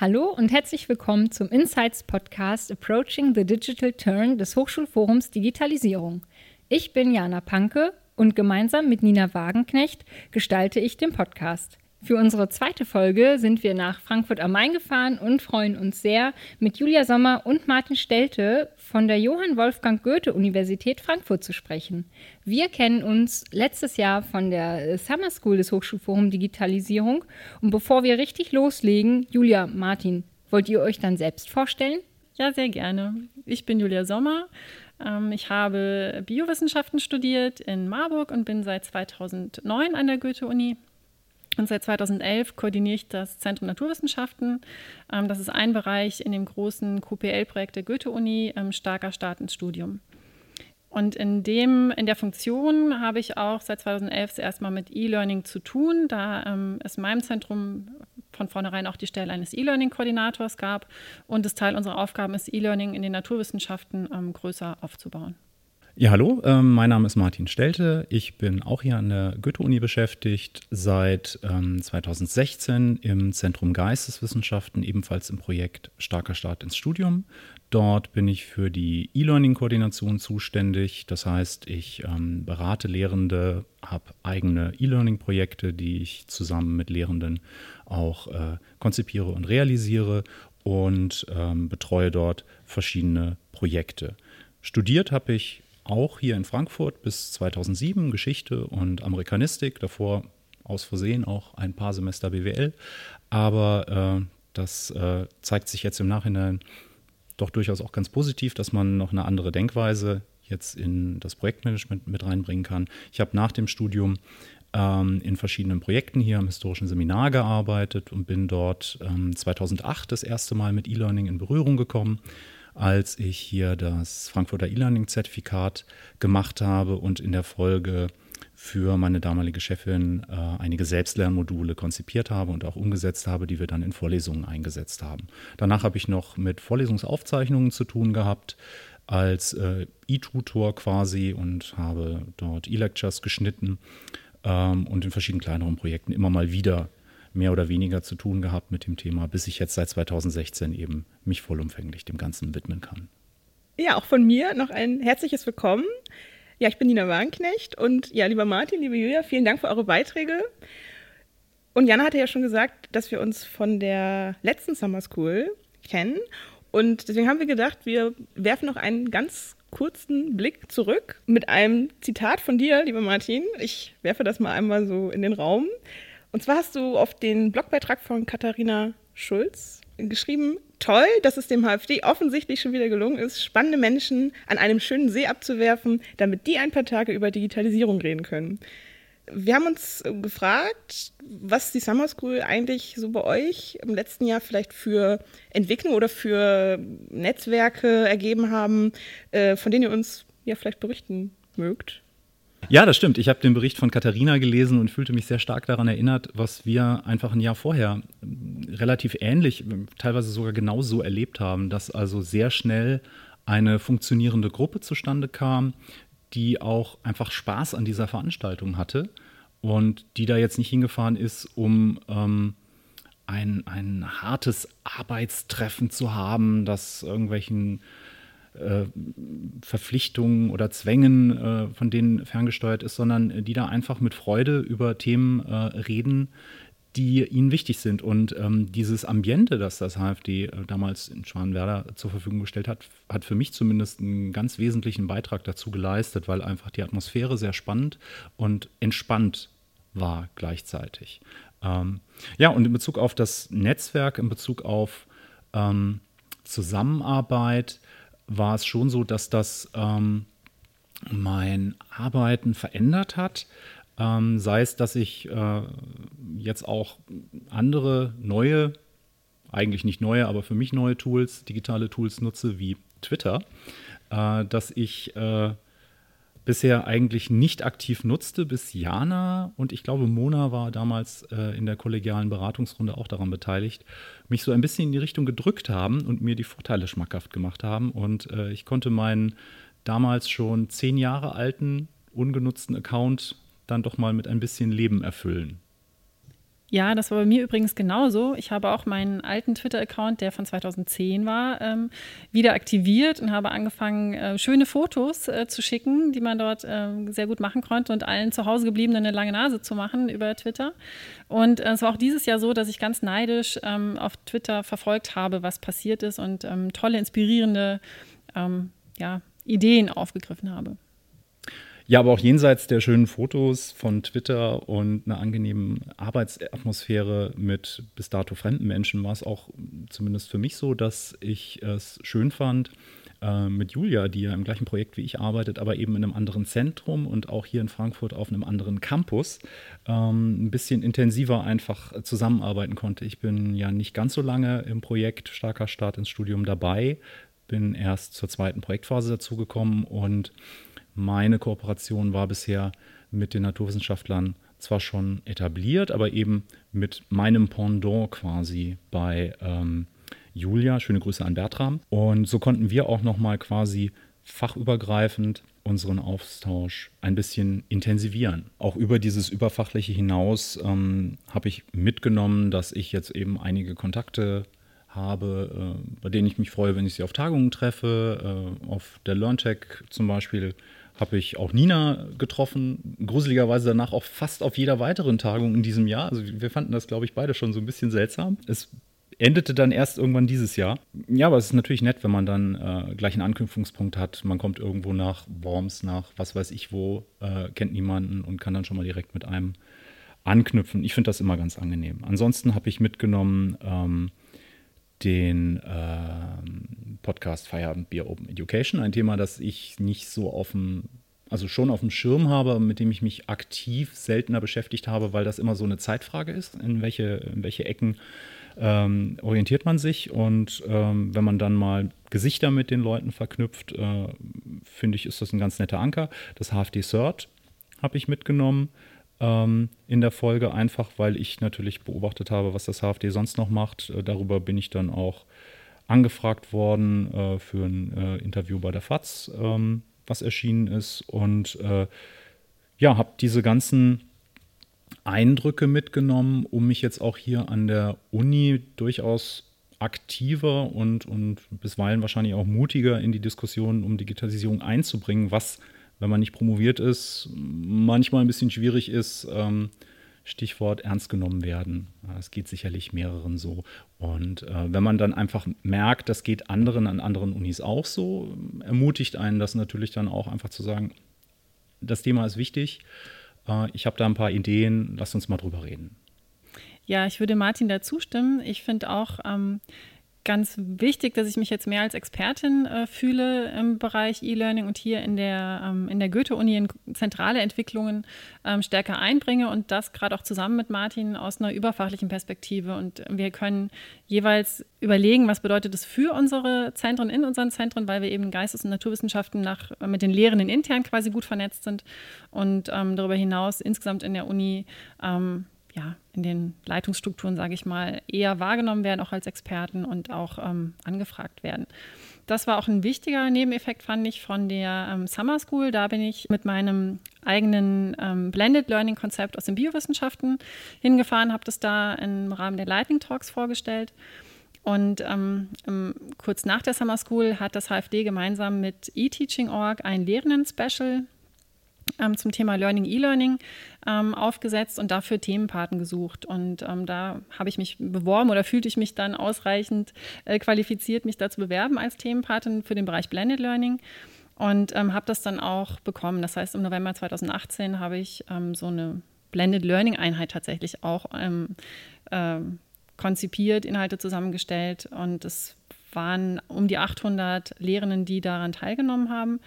Hallo und herzlich willkommen zum Insights Podcast Approaching the Digital Turn des Hochschulforums Digitalisierung. Ich bin Jana Panke und gemeinsam mit Nina Wagenknecht gestalte ich den Podcast. Für unsere zweite Folge sind wir nach Frankfurt am Main gefahren und freuen uns sehr, mit Julia Sommer und Martin Stelte von der Johann Wolfgang Goethe Universität Frankfurt zu sprechen. Wir kennen uns letztes Jahr von der Summer School des Hochschulforum Digitalisierung und bevor wir richtig loslegen, Julia, Martin, wollt ihr euch dann selbst vorstellen? Ja, sehr gerne. Ich bin Julia Sommer. Ähm, ich habe Biowissenschaften studiert in Marburg und bin seit 2009 an der Goethe-Uni und seit 2011 koordiniere ich das Zentrum Naturwissenschaften. Ähm, das ist ein Bereich in dem großen QPL-Projekt der Goethe-Uni, ähm, starker Start ins Studium. Und in, dem, in der Funktion habe ich auch seit 2011 das erste Mal mit E-Learning zu tun, da ähm, es in meinem Zentrum von vornherein auch die Stelle eines E-Learning-Koordinators gab. Und das Teil unserer Aufgaben ist, E-Learning in den Naturwissenschaften größer aufzubauen. Ja, hallo, ähm, mein Name ist Martin Stelte. Ich bin auch hier an der Goethe-Uni beschäftigt, seit ähm, 2016 im Zentrum Geisteswissenschaften, ebenfalls im Projekt Starker Start ins Studium. Dort bin ich für die E-Learning-Koordination zuständig. Das heißt, ich ähm, berate Lehrende, habe eigene E-Learning-Projekte, die ich zusammen mit Lehrenden auch äh, konzipiere und realisiere und ähm, betreue dort verschiedene Projekte. Studiert habe ich auch hier in Frankfurt bis 2007 Geschichte und Amerikanistik, davor aus Versehen auch ein paar Semester BWL. Aber äh, das äh, zeigt sich jetzt im Nachhinein doch durchaus auch ganz positiv, dass man noch eine andere Denkweise jetzt in das Projektmanagement mit reinbringen kann. Ich habe nach dem Studium ähm, in verschiedenen Projekten hier am historischen Seminar gearbeitet und bin dort ähm, 2008 das erste Mal mit E-Learning in Berührung gekommen als ich hier das Frankfurter E-Learning-Zertifikat gemacht habe und in der Folge für meine damalige Chefin äh, einige Selbstlernmodule konzipiert habe und auch umgesetzt habe, die wir dann in Vorlesungen eingesetzt haben. Danach habe ich noch mit Vorlesungsaufzeichnungen zu tun gehabt als äh, E-Tutor quasi und habe dort E-Lectures geschnitten ähm, und in verschiedenen kleineren Projekten immer mal wieder mehr oder weniger zu tun gehabt mit dem Thema, bis ich jetzt seit 2016 eben mich vollumfänglich dem Ganzen widmen kann. Ja, auch von mir noch ein herzliches Willkommen. Ja, ich bin Nina Wagenknecht und ja, lieber Martin, liebe Julia, vielen Dank für eure Beiträge. Und Jana hatte ja schon gesagt, dass wir uns von der letzten Summer School kennen. Und deswegen haben wir gedacht, wir werfen noch einen ganz kurzen Blick zurück mit einem Zitat von dir, lieber Martin. Ich werfe das mal einmal so in den Raum. Und zwar hast du auf den Blogbeitrag von Katharina Schulz geschrieben, toll, dass es dem HFD offensichtlich schon wieder gelungen ist, spannende Menschen an einem schönen See abzuwerfen, damit die ein paar Tage über Digitalisierung reden können. Wir haben uns gefragt, was die Summer School eigentlich so bei euch im letzten Jahr vielleicht für Entwicklung oder für Netzwerke ergeben haben, äh, von denen ihr uns ja vielleicht berichten mögt. Ja, das stimmt. Ich habe den Bericht von Katharina gelesen und fühlte mich sehr stark daran erinnert, was wir einfach ein Jahr vorher relativ ähnlich, teilweise sogar genauso erlebt haben, dass also sehr schnell eine funktionierende Gruppe zustande kam, die auch einfach Spaß an dieser Veranstaltung hatte und die da jetzt nicht hingefahren ist, um ähm, ein, ein hartes Arbeitstreffen zu haben, das irgendwelchen äh, Verpflichtungen oder Zwängen, äh, von denen ferngesteuert ist, sondern die da einfach mit Freude über Themen äh, reden, die ihnen wichtig sind. Und ähm, dieses Ambiente, das das HFD äh, damals in Schwanwerder zur Verfügung gestellt hat, hat für mich zumindest einen ganz wesentlichen Beitrag dazu geleistet, weil einfach die Atmosphäre sehr spannend und entspannt war gleichzeitig. Ähm, ja, und in Bezug auf das Netzwerk, in Bezug auf ähm, Zusammenarbeit, war es schon so, dass das ähm, mein Arbeiten verändert hat. Ähm, sei es, dass ich äh, jetzt auch andere neue, eigentlich nicht neue, aber für mich neue Tools, digitale Tools nutze, wie Twitter, äh, dass ich äh, bisher eigentlich nicht aktiv nutzte, bis Jana und ich glaube Mona war damals äh, in der kollegialen Beratungsrunde auch daran beteiligt, mich so ein bisschen in die Richtung gedrückt haben und mir die Vorteile schmackhaft gemacht haben. Und äh, ich konnte meinen damals schon zehn Jahre alten, ungenutzten Account dann doch mal mit ein bisschen Leben erfüllen. Ja, das war bei mir übrigens genauso. Ich habe auch meinen alten Twitter-Account, der von 2010 war, ähm, wieder aktiviert und habe angefangen, äh, schöne Fotos äh, zu schicken, die man dort äh, sehr gut machen konnte und allen zu Hause gebliebenen eine lange Nase zu machen über Twitter. Und äh, es war auch dieses Jahr so, dass ich ganz neidisch ähm, auf Twitter verfolgt habe, was passiert ist und ähm, tolle, inspirierende ähm, ja, Ideen aufgegriffen habe. Ja, aber auch jenseits der schönen Fotos von Twitter und einer angenehmen Arbeitsatmosphäre mit bis dato fremden Menschen war es auch zumindest für mich so, dass ich es schön fand, äh, mit Julia, die ja im gleichen Projekt wie ich arbeitet, aber eben in einem anderen Zentrum und auch hier in Frankfurt auf einem anderen Campus, ähm, ein bisschen intensiver einfach zusammenarbeiten konnte. Ich bin ja nicht ganz so lange im Projekt Starker Start ins Studium dabei, bin erst zur zweiten Projektphase dazugekommen und meine Kooperation war bisher mit den Naturwissenschaftlern zwar schon etabliert, aber eben mit meinem Pendant quasi bei ähm, Julia. Schöne Grüße an Bertram. Und so konnten wir auch nochmal quasi fachübergreifend unseren Austausch ein bisschen intensivieren. Auch über dieses Überfachliche hinaus ähm, habe ich mitgenommen, dass ich jetzt eben einige Kontakte habe, äh, bei denen ich mich freue, wenn ich sie auf Tagungen treffe. Äh, auf der LearnTech zum Beispiel habe ich auch Nina getroffen, gruseligerweise danach auch fast auf jeder weiteren Tagung in diesem Jahr. Also wir fanden das, glaube ich, beide schon so ein bisschen seltsam. Es endete dann erst irgendwann dieses Jahr. Ja, aber es ist natürlich nett, wenn man dann äh, gleich einen Anknüpfungspunkt hat. Man kommt irgendwo nach Worms, nach was weiß ich wo, äh, kennt niemanden und kann dann schon mal direkt mit einem anknüpfen. Ich finde das immer ganz angenehm. Ansonsten habe ich mitgenommen ähm, den äh, Podcast Feierabend Bier Open Education, ein Thema, das ich nicht so auf dem, also schon auf dem Schirm habe, mit dem ich mich aktiv seltener beschäftigt habe, weil das immer so eine Zeitfrage ist, in welche, in welche Ecken ähm, orientiert man sich. Und ähm, wenn man dann mal Gesichter mit den Leuten verknüpft, äh, finde ich, ist das ein ganz netter Anker. Das HFD Cert habe ich mitgenommen ähm, in der Folge, einfach weil ich natürlich beobachtet habe, was das HFD sonst noch macht. Äh, darüber bin ich dann auch angefragt worden äh, für ein äh, Interview bei der FAZ, ähm, was erschienen ist. Und äh, ja, habe diese ganzen Eindrücke mitgenommen, um mich jetzt auch hier an der Uni durchaus aktiver und, und bisweilen wahrscheinlich auch mutiger in die Diskussion um Digitalisierung einzubringen, was wenn man nicht promoviert ist, manchmal ein bisschen schwierig ist. Ähm, Stichwort ernst genommen werden. Es geht sicherlich mehreren so. Und äh, wenn man dann einfach merkt, das geht anderen an anderen Unis auch so, ermutigt einen das natürlich dann auch einfach zu sagen, das Thema ist wichtig. Äh, ich habe da ein paar Ideen, lasst uns mal drüber reden. Ja, ich würde Martin da zustimmen. Ich finde auch, ähm, ganz wichtig, dass ich mich jetzt mehr als Expertin äh, fühle im Bereich E-Learning und hier in der, ähm, in der Goethe-Uni in zentrale Entwicklungen ähm, stärker einbringe und das gerade auch zusammen mit Martin aus einer überfachlichen Perspektive. Und wir können jeweils überlegen, was bedeutet es für unsere Zentren, in unseren Zentren, weil wir eben Geistes- und Naturwissenschaften nach, mit den Lehrenden intern quasi gut vernetzt sind und ähm, darüber hinaus insgesamt in der Uni ähm, ja, in den Leitungsstrukturen, sage ich mal, eher wahrgenommen werden, auch als Experten und auch ähm, angefragt werden. Das war auch ein wichtiger Nebeneffekt, fand ich, von der ähm, Summer School. Da bin ich mit meinem eigenen ähm, Blended Learning Konzept aus den Biowissenschaften hingefahren, habe das da im Rahmen der Lightning Talks vorgestellt. Und ähm, kurz nach der Summer School hat das HFD gemeinsam mit eTeaching.org ein Lehrenden-Special zum Thema Learning, E-Learning ähm, aufgesetzt und dafür Themenpaten gesucht. Und ähm, da habe ich mich beworben oder fühlte ich mich dann ausreichend äh, qualifiziert, mich da zu bewerben als Themenpatin für den Bereich Blended Learning und ähm, habe das dann auch bekommen. Das heißt, im November 2018 habe ich ähm, so eine Blended Learning Einheit tatsächlich auch ähm, äh, konzipiert, Inhalte zusammengestellt und es waren um die 800 Lehrenden, die daran teilgenommen haben.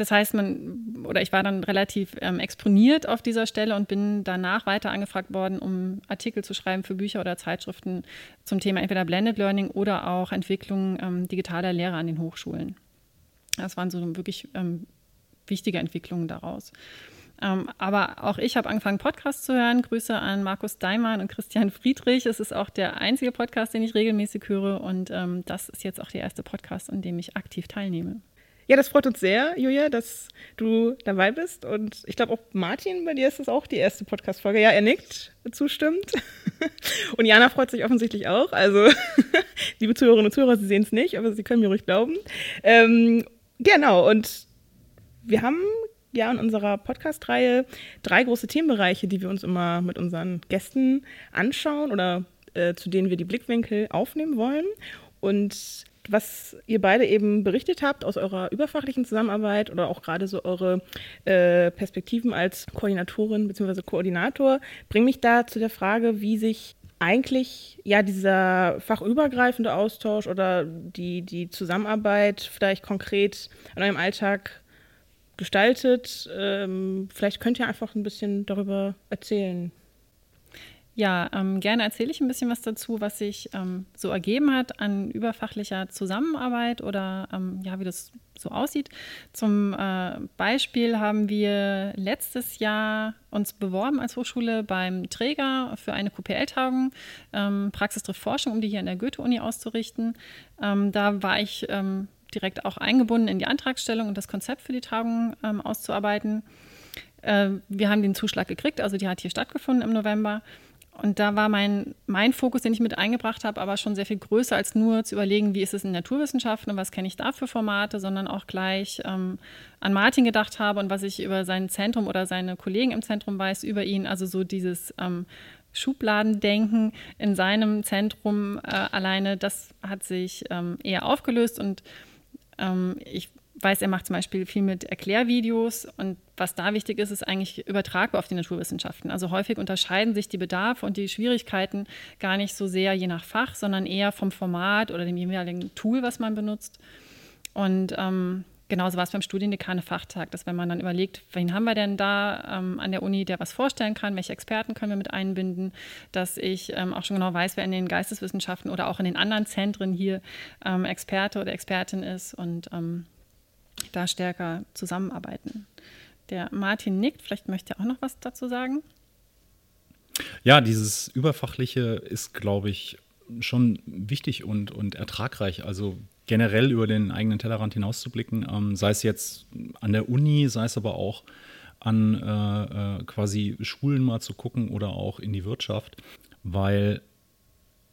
Das heißt, man, oder ich war dann relativ ähm, exponiert auf dieser Stelle und bin danach weiter angefragt worden, um Artikel zu schreiben für Bücher oder Zeitschriften zum Thema entweder Blended Learning oder auch Entwicklung ähm, digitaler Lehre an den Hochschulen. Das waren so wirklich ähm, wichtige Entwicklungen daraus. Ähm, aber auch ich habe angefangen, Podcasts zu hören. Grüße an Markus Daimann und Christian Friedrich. Es ist auch der einzige Podcast, den ich regelmäßig höre. Und ähm, das ist jetzt auch der erste Podcast, an dem ich aktiv teilnehme. Ja, das freut uns sehr, Julia, dass du dabei bist. Und ich glaube auch Martin, bei dir ist das auch die erste Podcast-Folge. Ja, er nickt, zustimmt. Und Jana freut sich offensichtlich auch. Also, liebe Zuhörerinnen und Zuhörer, Sie sehen es nicht, aber Sie können mir ruhig glauben. Ähm, genau, und wir haben ja in unserer Podcast-Reihe drei große Themenbereiche, die wir uns immer mit unseren Gästen anschauen oder äh, zu denen wir die Blickwinkel aufnehmen wollen. Und was ihr beide eben berichtet habt aus eurer überfachlichen Zusammenarbeit oder auch gerade so eure äh, Perspektiven als Koordinatorin bzw. Koordinator, bringt mich da zu der Frage, wie sich eigentlich ja dieser fachübergreifende Austausch oder die, die Zusammenarbeit vielleicht konkret in eurem Alltag gestaltet. Ähm, vielleicht könnt ihr einfach ein bisschen darüber erzählen. Ja, ähm, gerne erzähle ich ein bisschen was dazu, was sich ähm, so ergeben hat an überfachlicher Zusammenarbeit oder ähm, ja, wie das so aussieht. Zum äh, Beispiel haben wir letztes Jahr uns beworben als Hochschule beim Träger für eine QPL-Tagung, ähm, Praxis trifft Forschung, um die hier an der Goethe-Uni auszurichten. Ähm, da war ich ähm, direkt auch eingebunden in die Antragstellung und das Konzept für die Tagung auszuarbeiten. Äh, wir haben den Zuschlag gekriegt, also die hat hier stattgefunden im November. Und da war mein, mein Fokus, den ich mit eingebracht habe, aber schon sehr viel größer als nur zu überlegen, wie ist es in Naturwissenschaften und was kenne ich da für Formate, sondern auch gleich ähm, an Martin gedacht habe und was ich über sein Zentrum oder seine Kollegen im Zentrum weiß, über ihn. Also so dieses ähm, Schubladendenken in seinem Zentrum äh, alleine, das hat sich ähm, eher aufgelöst und ähm, ich weiß, er macht zum Beispiel viel mit Erklärvideos und was da wichtig ist, ist eigentlich übertragbar auf die Naturwissenschaften. Also häufig unterscheiden sich die Bedarfe und die Schwierigkeiten gar nicht so sehr je nach Fach, sondern eher vom Format oder dem jeweiligen Tool, was man benutzt. Und ähm, genauso war es beim Studiendekane Fachtag, dass wenn man dann überlegt, wen haben wir denn da ähm, an der Uni, der was vorstellen kann, welche Experten können wir mit einbinden, dass ich ähm, auch schon genau weiß, wer in den Geisteswissenschaften oder auch in den anderen Zentren hier ähm, Experte oder Expertin ist und ähm, da stärker zusammenarbeiten. Der Martin nickt, vielleicht möchte er auch noch was dazu sagen. Ja, dieses Überfachliche ist, glaube ich, schon wichtig und, und ertragreich. Also generell über den eigenen Tellerrand hinauszublicken, ähm, sei es jetzt an der Uni, sei es aber auch an äh, äh, quasi Schulen mal zu gucken oder auch in die Wirtschaft, weil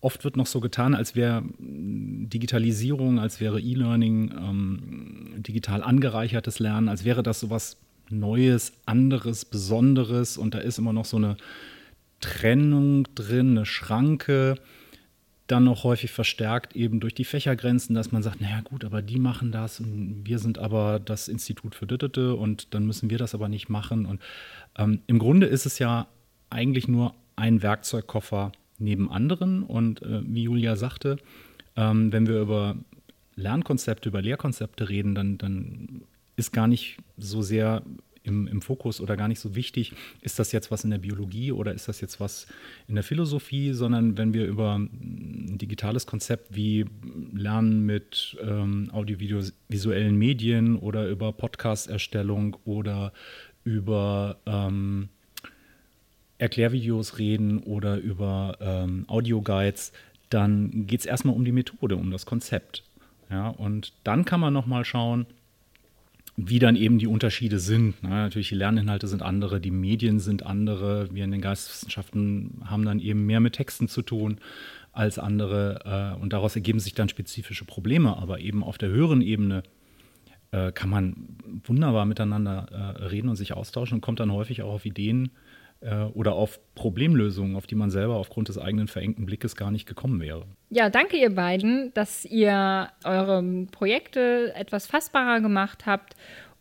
oft wird noch so getan, als wäre Digitalisierung, als wäre E-Learning, ähm, digital angereichertes Lernen, als wäre das so was Neues, anderes, Besonderes und da ist immer noch so eine Trennung drin, eine Schranke, dann noch häufig verstärkt eben durch die Fächergrenzen, dass man sagt, naja gut, aber die machen das und wir sind aber das Institut für Dittete und dann müssen wir das aber nicht machen. Und ähm, im Grunde ist es ja eigentlich nur ein Werkzeugkoffer neben anderen. Und äh, wie Julia sagte, ähm, wenn wir über Lernkonzepte, über Lehrkonzepte reden, dann, dann ist gar nicht so sehr im, im, Fokus oder gar nicht so wichtig, ist das jetzt was in der Biologie oder ist das jetzt was in der Philosophie, sondern wenn wir über ein digitales Konzept wie Lernen mit ähm, audiovisuellen Medien oder über Podcast-Erstellung oder über ähm, Erklärvideos reden oder über ähm, Audioguides, dann geht es erstmal um die Methode, um das Konzept. Ja, und dann kann man nochmal schauen, wie dann eben die Unterschiede sind. Na, natürlich, die Lerninhalte sind andere, die Medien sind andere. Wir in den Geisteswissenschaften haben dann eben mehr mit Texten zu tun als andere. Äh, und daraus ergeben sich dann spezifische Probleme. Aber eben auf der höheren Ebene äh, kann man wunderbar miteinander äh, reden und sich austauschen und kommt dann häufig auch auf Ideen, oder auf Problemlösungen, auf die man selber aufgrund des eigenen verengten Blickes gar nicht gekommen wäre. Ja, danke ihr beiden, dass ihr eure Projekte etwas fassbarer gemacht habt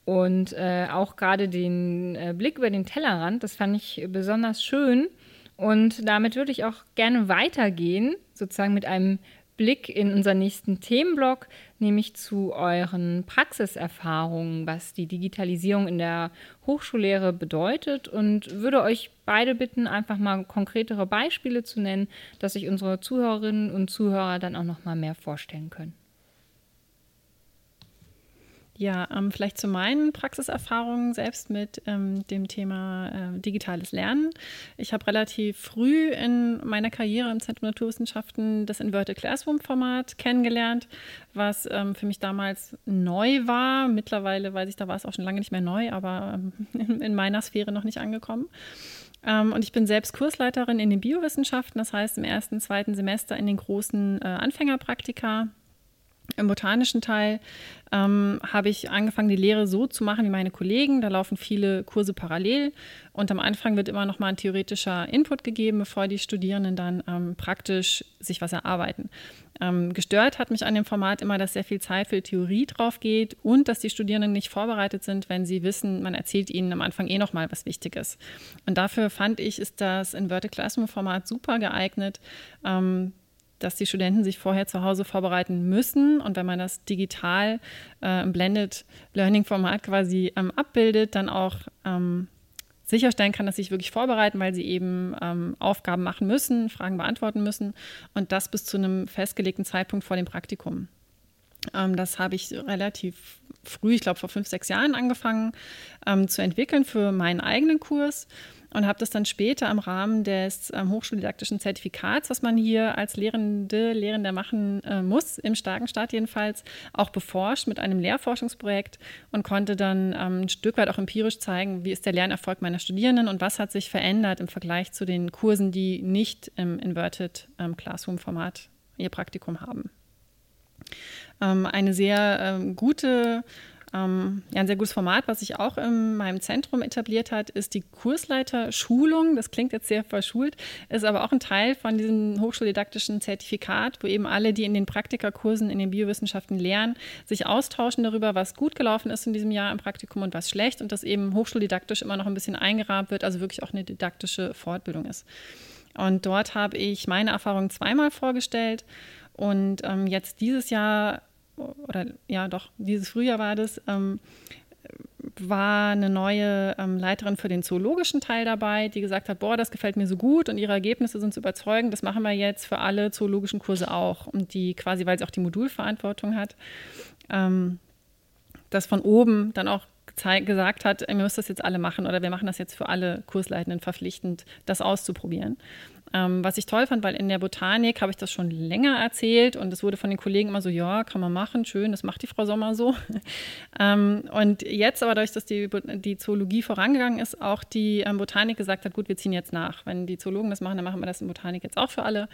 und äh, auch gerade den äh, Blick über den Tellerrand, das fand ich besonders schön. Und damit würde ich auch gerne weitergehen, sozusagen mit einem Blick in unseren nächsten Themenblock, nämlich zu euren Praxiserfahrungen, was die Digitalisierung in der Hochschullehre bedeutet und würde euch beide bitten, einfach mal konkretere Beispiele zu nennen, dass sich unsere Zuhörerinnen und Zuhörer dann auch noch mal mehr vorstellen können. Ja, ähm, vielleicht zu meinen Praxiserfahrungen selbst mit ähm, dem Thema äh, digitales Lernen. Ich habe relativ früh in meiner Karriere im Zentrum Naturwissenschaften das Inverted Classroom-Format kennengelernt, was ähm, für mich damals neu war. Mittlerweile weiß ich, da war es auch schon lange nicht mehr neu, aber ähm, in, in meiner Sphäre noch nicht angekommen. Ähm, und ich bin selbst Kursleiterin in den Biowissenschaften, das heißt im ersten, zweiten Semester in den großen äh, Anfängerpraktika im botanischen Teil ähm, habe ich angefangen, die Lehre so zu machen wie meine Kollegen. Da laufen viele Kurse parallel und am Anfang wird immer noch mal ein theoretischer Input gegeben, bevor die Studierenden dann ähm, praktisch sich was erarbeiten. Ähm, gestört hat mich an dem Format immer, dass sehr viel Zeit für Theorie drauf geht und dass die Studierenden nicht vorbereitet sind, wenn sie wissen, man erzählt ihnen am Anfang eh noch mal was Wichtiges. Und dafür fand ich, ist das Inverted Classroom Format super geeignet ähm, dass die Studenten sich vorher zu Hause vorbereiten müssen. Und wenn man das digital äh, im Blended Learning Format quasi ähm, abbildet, dann auch ähm, sicherstellen kann, dass sie sich wirklich vorbereiten, weil sie eben ähm, Aufgaben machen müssen, Fragen beantworten müssen und das bis zu einem festgelegten Zeitpunkt vor dem Praktikum. Ähm, das habe ich relativ früh, ich glaube vor fünf, sechs Jahren angefangen ähm, zu entwickeln für meinen eigenen Kurs und habe das dann später im Rahmen des ähm, hochschuldidaktischen Zertifikats, was man hier als Lehrende, Lehrender machen äh, muss, im starken Staat jedenfalls, auch beforscht mit einem Lehrforschungsprojekt und konnte dann ähm, ein Stück weit auch empirisch zeigen, wie ist der Lernerfolg meiner Studierenden und was hat sich verändert im Vergleich zu den Kursen, die nicht im Inverted ähm, Classroom-Format ihr Praktikum haben. Ähm, eine sehr ähm, gute ähm, ja, ein sehr gutes Format, was sich auch in meinem Zentrum etabliert hat, ist die Kursleiterschulung. Das klingt jetzt sehr verschult, ist aber auch ein Teil von diesem hochschuldidaktischen Zertifikat, wo eben alle, die in den Praktikakursen in den Biowissenschaften lernen, sich austauschen darüber, was gut gelaufen ist in diesem Jahr im Praktikum und was schlecht und das eben hochschuldidaktisch immer noch ein bisschen eingerahmt wird, also wirklich auch eine didaktische Fortbildung ist. Und dort habe ich meine Erfahrungen zweimal vorgestellt. Und ähm, jetzt dieses Jahr oder ja doch, dieses Frühjahr war das, ähm, war eine neue ähm, Leiterin für den zoologischen Teil dabei, die gesagt hat, boah, das gefällt mir so gut und ihre Ergebnisse sind zu überzeugen, das machen wir jetzt für alle zoologischen Kurse auch. Und die quasi, weil sie auch die Modulverantwortung hat, ähm, das von oben dann auch gesagt hat, ihr müsst das jetzt alle machen oder wir machen das jetzt für alle Kursleitenden verpflichtend, das auszuprobieren. Ähm, was ich toll fand, weil in der Botanik habe ich das schon länger erzählt und es wurde von den Kollegen immer so, ja, kann man machen, schön, das macht die Frau Sommer so. ähm, und jetzt aber dadurch, dass die, die Zoologie vorangegangen ist, auch die ähm, Botanik gesagt hat, gut, wir ziehen jetzt nach. Wenn die Zoologen das machen, dann machen wir das in Botanik jetzt auch für alle.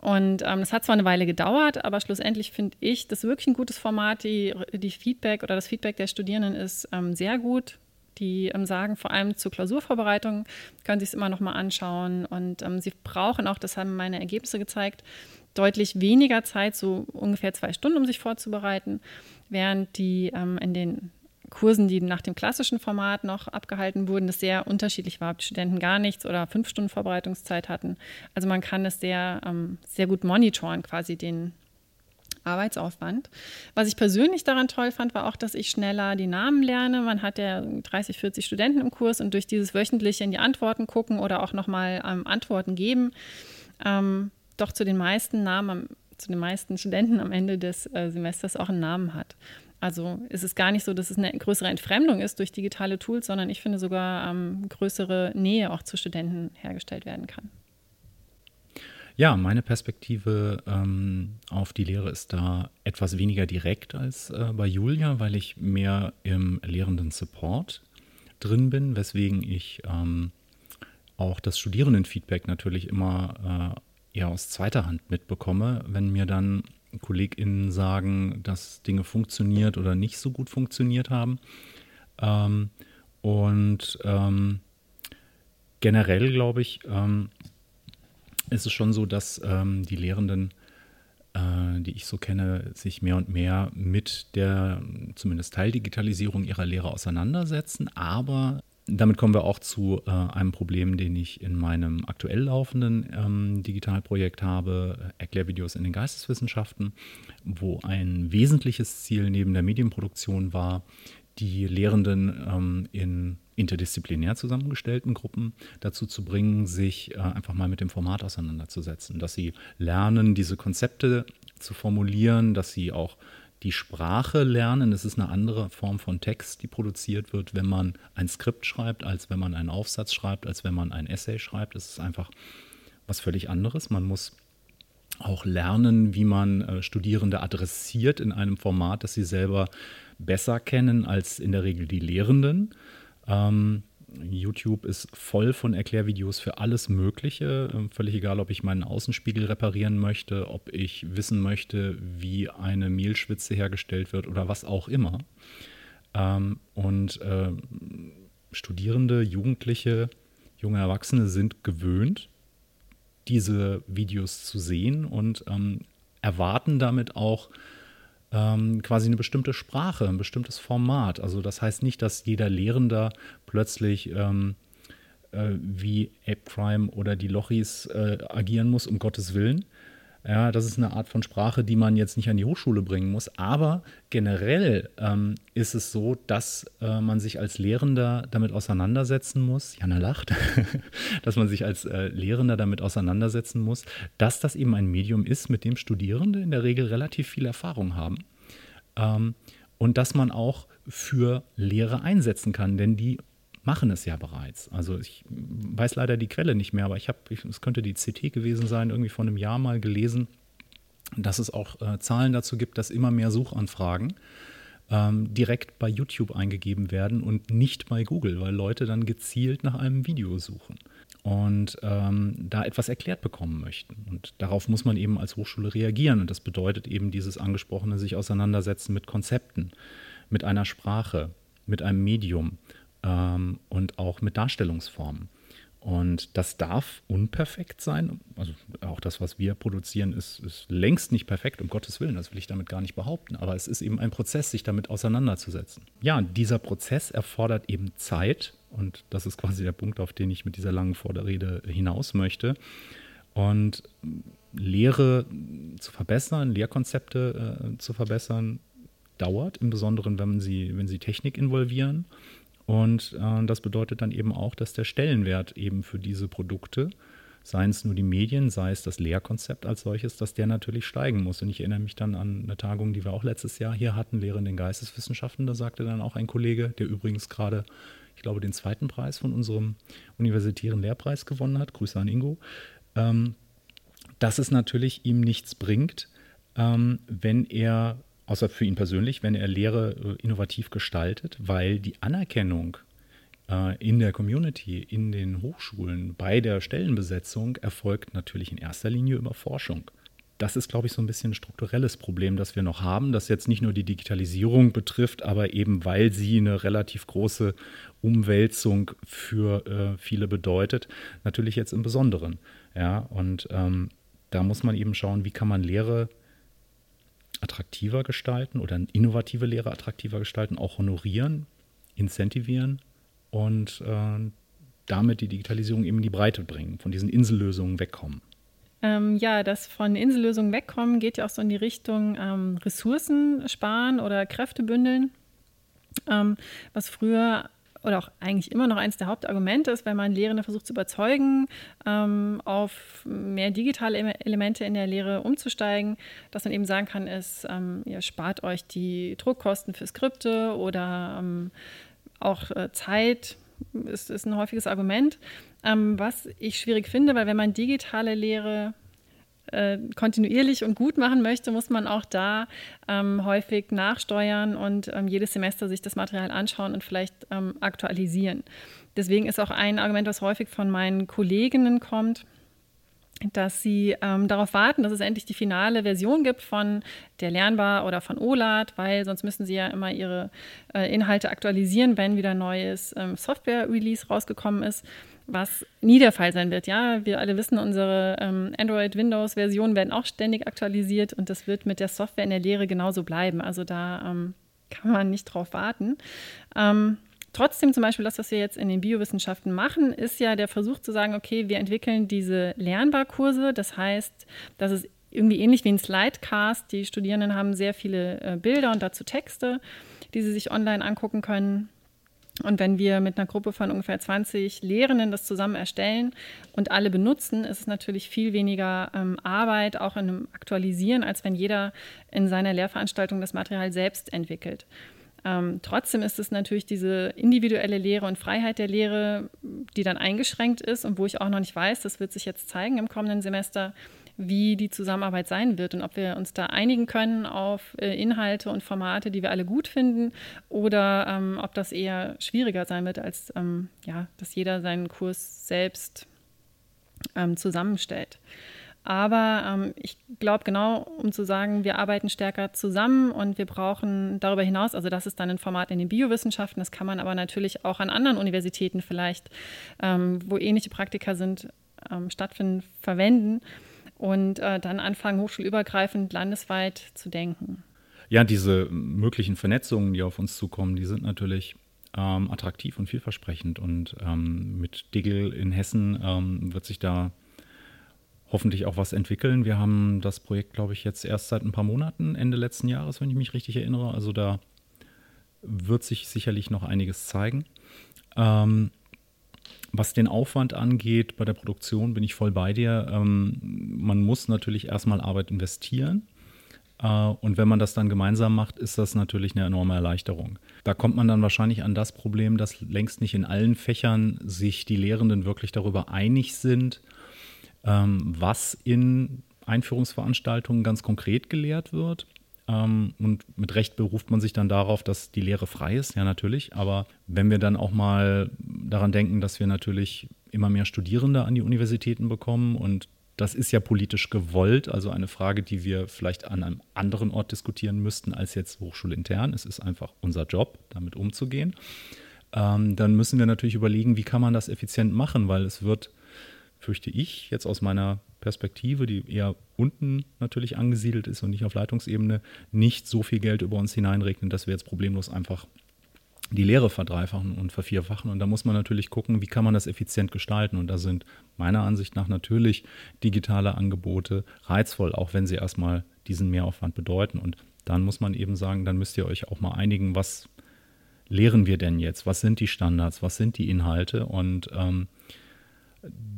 Und ähm, das hat zwar eine Weile gedauert, aber schlussendlich finde ich das wirklich ein gutes Format. Die, die Feedback oder das Feedback der Studierenden ist ähm, sehr gut die ähm, sagen, vor allem zur Klausurvorbereitung können Sie es immer noch mal anschauen. Und ähm, sie brauchen auch, das haben meine Ergebnisse gezeigt, deutlich weniger Zeit, so ungefähr zwei Stunden, um sich vorzubereiten, während die ähm, in den Kursen, die nach dem klassischen Format noch abgehalten wurden, das sehr unterschiedlich war, ob die Studenten gar nichts oder fünf Stunden Vorbereitungszeit hatten. Also man kann es sehr, ähm, sehr gut monitoren, quasi den Arbeitsaufwand. Was ich persönlich daran toll fand, war auch, dass ich schneller die Namen lerne. Man hat ja 30, 40 Studenten im Kurs und durch dieses wöchentliche in die Antworten gucken oder auch nochmal ähm, Antworten geben, ähm, doch zu den meisten Namen, zu den meisten Studenten am Ende des äh, Semesters auch einen Namen hat. Also ist es gar nicht so, dass es eine größere Entfremdung ist durch digitale Tools, sondern ich finde sogar ähm, größere Nähe auch zu Studenten hergestellt werden kann. Ja, meine Perspektive ähm, auf die Lehre ist da etwas weniger direkt als äh, bei Julia, weil ich mehr im lehrenden Support drin bin, weswegen ich ähm, auch das Studierendenfeedback natürlich immer äh, eher aus zweiter Hand mitbekomme, wenn mir dann KollegInnen sagen, dass Dinge funktioniert oder nicht so gut funktioniert haben. Ähm, und ähm, generell glaube ich, ähm, ist es schon so, dass ähm, die Lehrenden, äh, die ich so kenne, sich mehr und mehr mit der zumindest Teildigitalisierung ihrer Lehre auseinandersetzen. Aber damit kommen wir auch zu äh, einem Problem, den ich in meinem aktuell laufenden ähm, Digitalprojekt habe, Erklärvideos in den Geisteswissenschaften, wo ein wesentliches Ziel neben der Medienproduktion war, die Lehrenden ähm, in interdisziplinär zusammengestellten Gruppen dazu zu bringen, sich äh, einfach mal mit dem Format auseinanderzusetzen, dass sie lernen, diese Konzepte zu formulieren, dass sie auch die Sprache lernen. Es ist eine andere Form von Text, die produziert wird, wenn man ein Skript schreibt, als wenn man einen Aufsatz schreibt, als wenn man ein Essay schreibt. Es ist einfach was völlig anderes. Man muss auch lernen, wie man äh, Studierende adressiert in einem Format, das sie selber besser kennen als in der Regel die Lehrenden. Ähm, YouTube ist voll von Erklärvideos für alles Mögliche. Ähm, völlig egal, ob ich meinen Außenspiegel reparieren möchte, ob ich wissen möchte, wie eine Mehlschwitze hergestellt wird oder was auch immer. Ähm, und äh, Studierende, Jugendliche, junge Erwachsene sind gewöhnt, diese Videos zu sehen und ähm, erwarten damit auch ähm, quasi eine bestimmte Sprache, ein bestimmtes Format. Also das heißt nicht, dass jeder Lehrender plötzlich ähm, äh, wie Ape Crime oder die Lochis äh, agieren muss, um Gottes Willen. Ja, das ist eine Art von Sprache, die man jetzt nicht an die Hochschule bringen muss. Aber generell ähm, ist es so, dass äh, man sich als Lehrender damit auseinandersetzen muss. Jana lacht, dass man sich als äh, Lehrender damit auseinandersetzen muss, dass das eben ein Medium ist, mit dem Studierende in der Regel relativ viel Erfahrung haben. Ähm, und dass man auch für Lehre einsetzen kann, denn die machen es ja bereits. Also ich weiß leider die Quelle nicht mehr, aber ich habe, es könnte die CT gewesen sein, irgendwie vor einem Jahr mal gelesen, dass es auch äh, Zahlen dazu gibt, dass immer mehr Suchanfragen ähm, direkt bei YouTube eingegeben werden und nicht bei Google, weil Leute dann gezielt nach einem Video suchen und ähm, da etwas erklärt bekommen möchten. Und darauf muss man eben als Hochschule reagieren. Und das bedeutet eben dieses angesprochene sich auseinandersetzen mit Konzepten, mit einer Sprache, mit einem Medium ähm, und auch mit Darstellungsformen. Und das darf unperfekt sein. Also auch das, was wir produzieren, ist, ist, längst nicht perfekt, um Gottes Willen, das will ich damit gar nicht behaupten. Aber es ist eben ein Prozess, sich damit auseinanderzusetzen. Ja, dieser Prozess erfordert eben Zeit. Und das ist quasi der Punkt, auf den ich mit dieser langen Vorderrede hinaus möchte. Und Lehre zu verbessern, Lehrkonzepte äh, zu verbessern, dauert, im Besonderen, wenn sie, wenn sie Technik involvieren. Und äh, das bedeutet dann eben auch, dass der Stellenwert eben für diese Produkte, seien es nur die Medien, sei es das Lehrkonzept als solches, dass der natürlich steigen muss. Und ich erinnere mich dann an eine Tagung, die wir auch letztes Jahr hier hatten, Lehre in den Geisteswissenschaften. Da sagte dann auch ein Kollege, der übrigens gerade, ich glaube, den zweiten Preis von unserem universitären Lehrpreis gewonnen hat, Grüße an Ingo, ähm, dass es natürlich ihm nichts bringt, ähm, wenn er außer für ihn persönlich, wenn er Lehre äh, innovativ gestaltet, weil die Anerkennung äh, in der Community, in den Hochschulen, bei der Stellenbesetzung erfolgt natürlich in erster Linie über Forschung. Das ist, glaube ich, so ein bisschen ein strukturelles Problem, das wir noch haben, das jetzt nicht nur die Digitalisierung betrifft, aber eben weil sie eine relativ große Umwälzung für äh, viele bedeutet, natürlich jetzt im Besonderen. Ja, und ähm, da muss man eben schauen, wie kann man Lehre attraktiver gestalten oder innovative Lehre attraktiver gestalten, auch honorieren, incentivieren und äh, damit die Digitalisierung eben in die Breite bringen, von diesen Insellösungen wegkommen. Ähm, ja, das von Insellösungen wegkommen geht ja auch so in die Richtung ähm, Ressourcen sparen oder Kräfte bündeln. Ähm, was früher oder auch eigentlich immer noch eines der Hauptargumente ist, wenn man Lehrende versucht zu überzeugen, ähm, auf mehr digitale Elemente in der Lehre umzusteigen, dass man eben sagen kann, ist, ähm, ihr spart euch die Druckkosten für Skripte oder ähm, auch äh, Zeit, ist, ist ein häufiges Argument. Ähm, was ich schwierig finde, weil wenn man digitale Lehre äh, kontinuierlich und gut machen möchte, muss man auch da ähm, häufig nachsteuern und ähm, jedes Semester sich das Material anschauen und vielleicht ähm, aktualisieren. Deswegen ist auch ein Argument, was häufig von meinen Kolleginnen kommt, dass sie ähm, darauf warten, dass es endlich die finale Version gibt von der Lernbar oder von OLAD, weil sonst müssen sie ja immer ihre äh, Inhalte aktualisieren, wenn wieder neues ähm, Software-Release rausgekommen ist was nie der Fall sein wird. Ja, wir alle wissen, unsere ähm, Android-Windows-Versionen werden auch ständig aktualisiert und das wird mit der Software in der Lehre genauso bleiben. Also da ähm, kann man nicht drauf warten. Ähm, trotzdem zum Beispiel das, was wir jetzt in den Biowissenschaften machen, ist ja der Versuch zu sagen, okay, wir entwickeln diese Lernbarkurse. Das heißt, das ist irgendwie ähnlich wie ein Slidecast. Die Studierenden haben sehr viele äh, Bilder und dazu Texte, die sie sich online angucken können. Und wenn wir mit einer Gruppe von ungefähr 20 Lehrenden das zusammen erstellen und alle benutzen, ist es natürlich viel weniger ähm, Arbeit, auch in einem Aktualisieren, als wenn jeder in seiner Lehrveranstaltung das Material selbst entwickelt. Ähm, trotzdem ist es natürlich diese individuelle Lehre und Freiheit der Lehre, die dann eingeschränkt ist und wo ich auch noch nicht weiß, das wird sich jetzt zeigen im kommenden Semester, wie die Zusammenarbeit sein wird und ob wir uns da einigen können auf äh, Inhalte und Formate, die wir alle gut finden, oder ähm, ob das eher schwieriger sein wird, als ähm, ja, dass jeder seinen Kurs selbst ähm, zusammenstellt. Aber ähm, ich glaube genau, um zu sagen, wir arbeiten stärker zusammen und wir brauchen darüber hinaus, also das ist dann ein Format in den Biowissenschaften, das kann man aber natürlich auch an anderen Universitäten vielleicht, ähm, wo ähnliche Praktika sind, ähm, stattfinden, verwenden und äh, dann anfangen, hochschulübergreifend landesweit zu denken. Ja, diese möglichen Vernetzungen, die auf uns zukommen, die sind natürlich ähm, attraktiv und vielversprechend. Und ähm, mit Digel in Hessen ähm, wird sich da hoffentlich auch was entwickeln. Wir haben das Projekt, glaube ich, jetzt erst seit ein paar Monaten, Ende letzten Jahres, wenn ich mich richtig erinnere. Also da wird sich sicherlich noch einiges zeigen. Ähm, was den Aufwand angeht bei der Produktion, bin ich voll bei dir. Ähm, man muss natürlich erstmal Arbeit investieren. Äh, und wenn man das dann gemeinsam macht, ist das natürlich eine enorme Erleichterung. Da kommt man dann wahrscheinlich an das Problem, dass längst nicht in allen Fächern sich die Lehrenden wirklich darüber einig sind, ähm, was in Einführungsveranstaltungen ganz konkret gelehrt wird. Ähm, und mit Recht beruft man sich dann darauf, dass die Lehre frei ist, ja natürlich. Aber wenn wir dann auch mal daran denken, dass wir natürlich immer mehr Studierende an die Universitäten bekommen und das ist ja politisch gewollt, also eine Frage, die wir vielleicht an einem anderen Ort diskutieren müssten als jetzt hochschulintern. Es ist einfach unser Job, damit umzugehen. Ähm, dann müssen wir natürlich überlegen, wie kann man das effizient machen, weil es wird fürchte ich, jetzt aus meiner Perspektive, die eher unten natürlich angesiedelt ist und nicht auf Leitungsebene, nicht so viel Geld über uns hineinregnen, dass wir jetzt problemlos einfach die Lehre verdreifachen und vervierfachen. Und da muss man natürlich gucken, wie kann man das effizient gestalten. Und da sind meiner Ansicht nach natürlich digitale Angebote reizvoll, auch wenn sie erstmal diesen Mehraufwand bedeuten. Und dann muss man eben sagen, dann müsst ihr euch auch mal einigen, was lehren wir denn jetzt? Was sind die Standards? Was sind die Inhalte? Und ähm,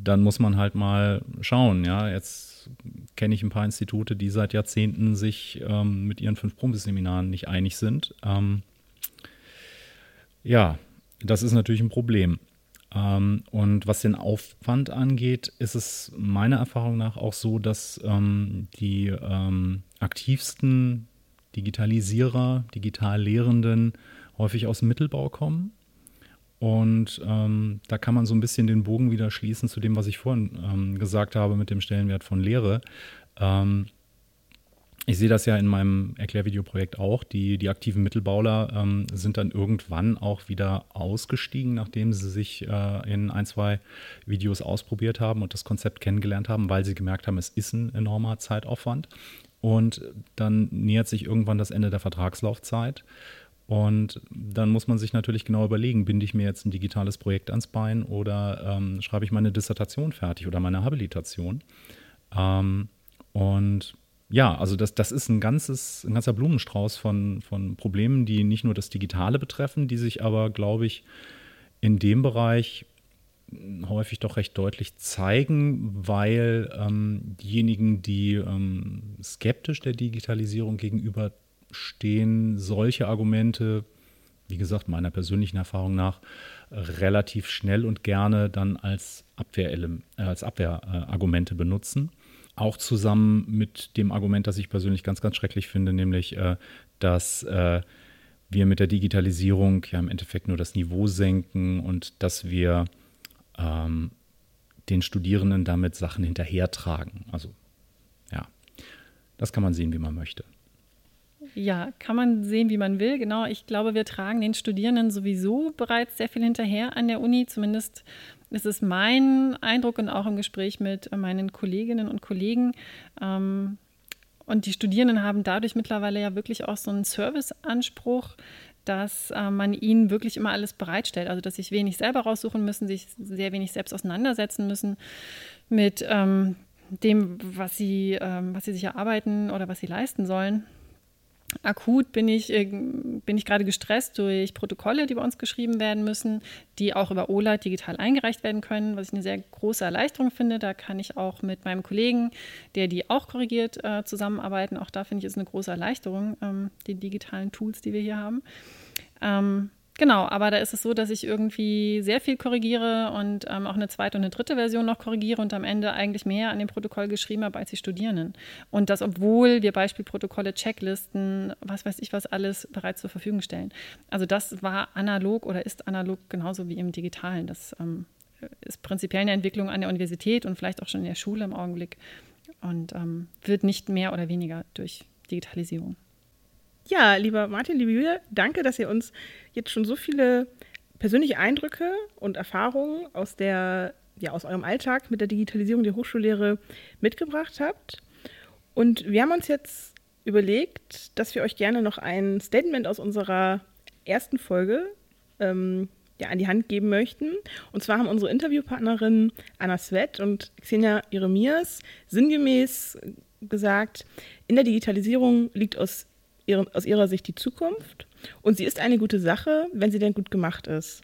dann muss man halt mal schauen. Ja, jetzt kenne ich ein paar Institute, die seit Jahrzehnten sich ähm, mit ihren fünf Promis-Seminaren nicht einig sind. Ähm, ja, das ist natürlich ein Problem. Ähm, und was den Aufwand angeht, ist es meiner Erfahrung nach auch so, dass ähm, die ähm, aktivsten Digitalisierer, Digitallehrenden häufig aus dem Mittelbau kommen und ähm, da kann man so ein bisschen den Bogen wieder schließen zu dem, was ich vorhin ähm, gesagt habe mit dem Stellenwert von Lehre. Ähm, ich sehe das ja in meinem Erklärvideoprojekt auch. Die, die aktiven Mittelbauler ähm, sind dann irgendwann auch wieder ausgestiegen, nachdem sie sich äh, in ein, zwei Videos ausprobiert haben und das Konzept kennengelernt haben, weil sie gemerkt haben, es ist ein enormer Zeitaufwand. Und dann nähert sich irgendwann das Ende der Vertragslaufzeit. Und dann muss man sich natürlich genau überlegen, binde ich mir jetzt ein digitales Projekt ans Bein oder ähm, schreibe ich meine Dissertation fertig oder meine Habilitation. Ähm, und ja, also das, das ist ein, ganzes, ein ganzer Blumenstrauß von, von Problemen, die nicht nur das Digitale betreffen, die sich aber, glaube ich, in dem Bereich häufig doch recht deutlich zeigen, weil ähm, diejenigen, die ähm, skeptisch der Digitalisierung gegenüber stehen solche Argumente, wie gesagt, meiner persönlichen Erfahrung nach, relativ schnell und gerne dann als, Abwehr, äh, als Abwehrargumente benutzen. Auch zusammen mit dem Argument, das ich persönlich ganz, ganz schrecklich finde, nämlich, äh, dass äh, wir mit der Digitalisierung ja im Endeffekt nur das Niveau senken und dass wir ähm, den Studierenden damit Sachen hinterhertragen. Also ja, das kann man sehen, wie man möchte. Ja, kann man sehen, wie man will. Genau, ich glaube, wir tragen den Studierenden sowieso bereits sehr viel hinterher an der Uni. Zumindest ist es mein Eindruck und auch im Gespräch mit meinen Kolleginnen und Kollegen. Ähm, und die Studierenden haben dadurch mittlerweile ja wirklich auch so einen Serviceanspruch, dass äh, man ihnen wirklich immer alles bereitstellt. Also, dass sie sich wenig selber raussuchen müssen, sich sehr wenig selbst auseinandersetzen müssen mit ähm, dem, was sie, ähm, was sie sich erarbeiten oder was sie leisten sollen. Akut bin ich, äh, bin ich gerade gestresst durch Protokolle, die bei uns geschrieben werden müssen, die auch über OLAD digital eingereicht werden können, was ich eine sehr große Erleichterung finde. Da kann ich auch mit meinem Kollegen, der die auch korrigiert, äh, zusammenarbeiten. Auch da finde ich es eine große Erleichterung, ähm, die digitalen Tools, die wir hier haben. Genau, aber da ist es so, dass ich irgendwie sehr viel korrigiere und ähm, auch eine zweite und eine dritte Version noch korrigiere und am Ende eigentlich mehr an dem Protokoll geschrieben habe als die Studierenden. Und das, obwohl wir Beispielprotokolle, Checklisten, was weiß ich was alles bereits zur Verfügung stellen. Also das war analog oder ist analog genauso wie im digitalen. Das ähm, ist prinzipiell eine Entwicklung an der Universität und vielleicht auch schon in der Schule im Augenblick und ähm, wird nicht mehr oder weniger durch Digitalisierung. Ja, lieber Martin, liebe Julia, danke, dass ihr uns jetzt schon so viele persönliche Eindrücke und Erfahrungen aus der ja, aus eurem Alltag mit der Digitalisierung der Hochschullehre mitgebracht habt. Und wir haben uns jetzt überlegt, dass wir euch gerne noch ein Statement aus unserer ersten Folge ähm, ja, an die Hand geben möchten. Und zwar haben unsere Interviewpartnerinnen Anna Svet und Xenia Jeremias sinngemäß gesagt, in der Digitalisierung liegt aus ihren, aus ihrer Sicht die Zukunft und sie ist eine gute Sache, wenn sie denn gut gemacht ist.